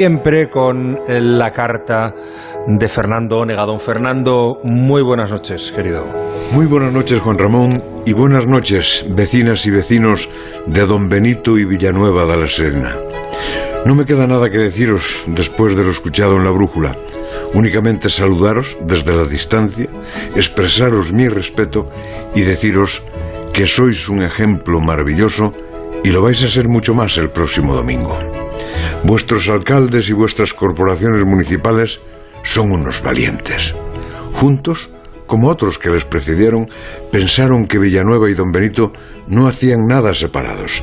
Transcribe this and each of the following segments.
Siempre con la carta de Fernando Onega. Don Fernando, muy buenas noches, querido. Muy buenas noches, Juan Ramón, y buenas noches, vecinas y vecinos de Don Benito y Villanueva de la Serena. No me queda nada que deciros después de lo escuchado en la brújula. Únicamente saludaros desde la distancia, expresaros mi respeto y deciros que sois un ejemplo maravilloso y lo vais a ser mucho más el próximo domingo. Vuestros alcaldes y vuestras corporaciones municipales son unos valientes. Juntos, como otros que les precedieron, pensaron que Villanueva y Don Benito no hacían nada separados.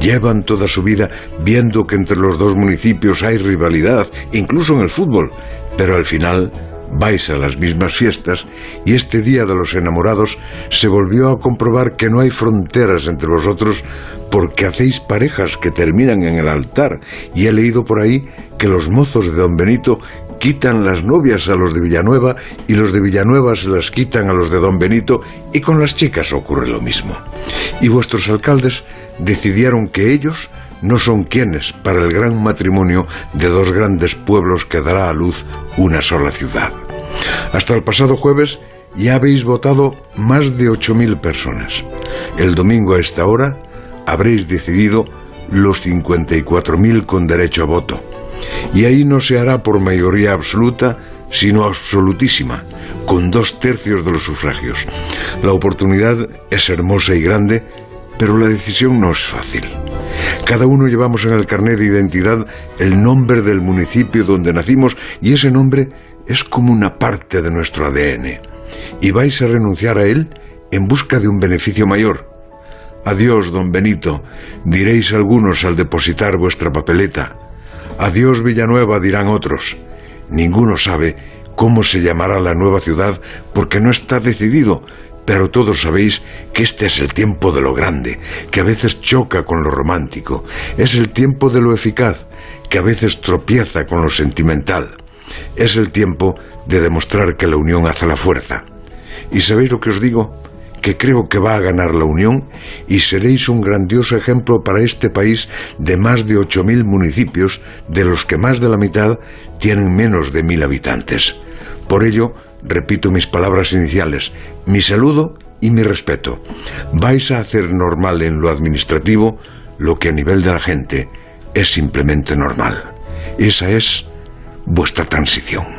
Llevan toda su vida viendo que entre los dos municipios hay rivalidad, incluso en el fútbol, pero al final vais a las mismas fiestas y este día de los enamorados se volvió a comprobar que no hay fronteras entre vosotros porque hacéis parejas que terminan en el altar y he leído por ahí que los mozos de don Benito quitan las novias a los de Villanueva y los de Villanueva se las quitan a los de don Benito y con las chicas ocurre lo mismo. Y vuestros alcaldes decidieron que ellos no son quienes para el gran matrimonio de dos grandes pueblos que dará a luz una sola ciudad. Hasta el pasado jueves ya habéis votado más de 8.000 personas. El domingo a esta hora habréis decidido los 54.000 con derecho a voto. Y ahí no se hará por mayoría absoluta, sino absolutísima, con dos tercios de los sufragios. La oportunidad es hermosa y grande, pero la decisión no es fácil. Cada uno llevamos en el carnet de identidad el nombre del municipio donde nacimos y ese nombre es como una parte de nuestro ADN. Y vais a renunciar a él en busca de un beneficio mayor. Adiós, don Benito, diréis algunos al depositar vuestra papeleta. Adiós, Villanueva, dirán otros. Ninguno sabe cómo se llamará la nueva ciudad porque no está decidido, pero todos sabéis que este es el tiempo de lo grande, que a veces choca con lo romántico, es el tiempo de lo eficaz, que a veces tropieza con lo sentimental. Es el tiempo de demostrar que la unión hace la fuerza. ¿Y sabéis lo que os digo? que creo que va a ganar la Unión y seréis un grandioso ejemplo para este país de más de 8.000 municipios, de los que más de la mitad tienen menos de mil habitantes. Por ello, repito mis palabras iniciales, mi saludo y mi respeto. Vais a hacer normal en lo administrativo lo que a nivel de la gente es simplemente normal. Esa es vuestra transición.